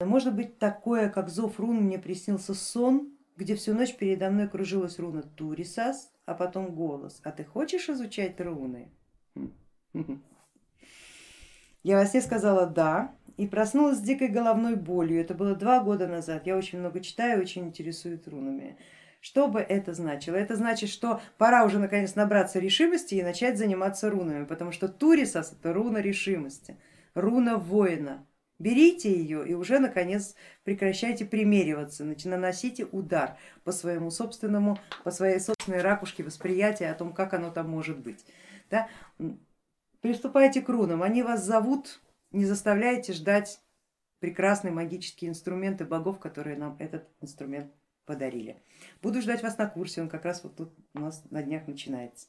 Может быть такое, как зов рун, мне приснился сон, где всю ночь передо мной кружилась руна Турисас, а потом голос. А ты хочешь изучать руны? Я во сне сказала да и проснулась с дикой головной болью. Это было два года назад. Я очень много читаю, очень интересуюсь рунами. Что бы это значило? Это значит, что пора уже наконец набраться решимости и начать заниматься рунами, потому что Турисас это руна решимости, руна воина. Берите ее и уже наконец прекращайте примериваться, наносите удар по своему собственному, по своей собственной ракушке восприятия о том, как оно там может быть. Да? Приступайте к рунам, они вас зовут, не заставляйте ждать прекрасные магические инструменты богов, которые нам этот инструмент подарили. Буду ждать вас на курсе, он как раз вот тут у нас на днях начинается.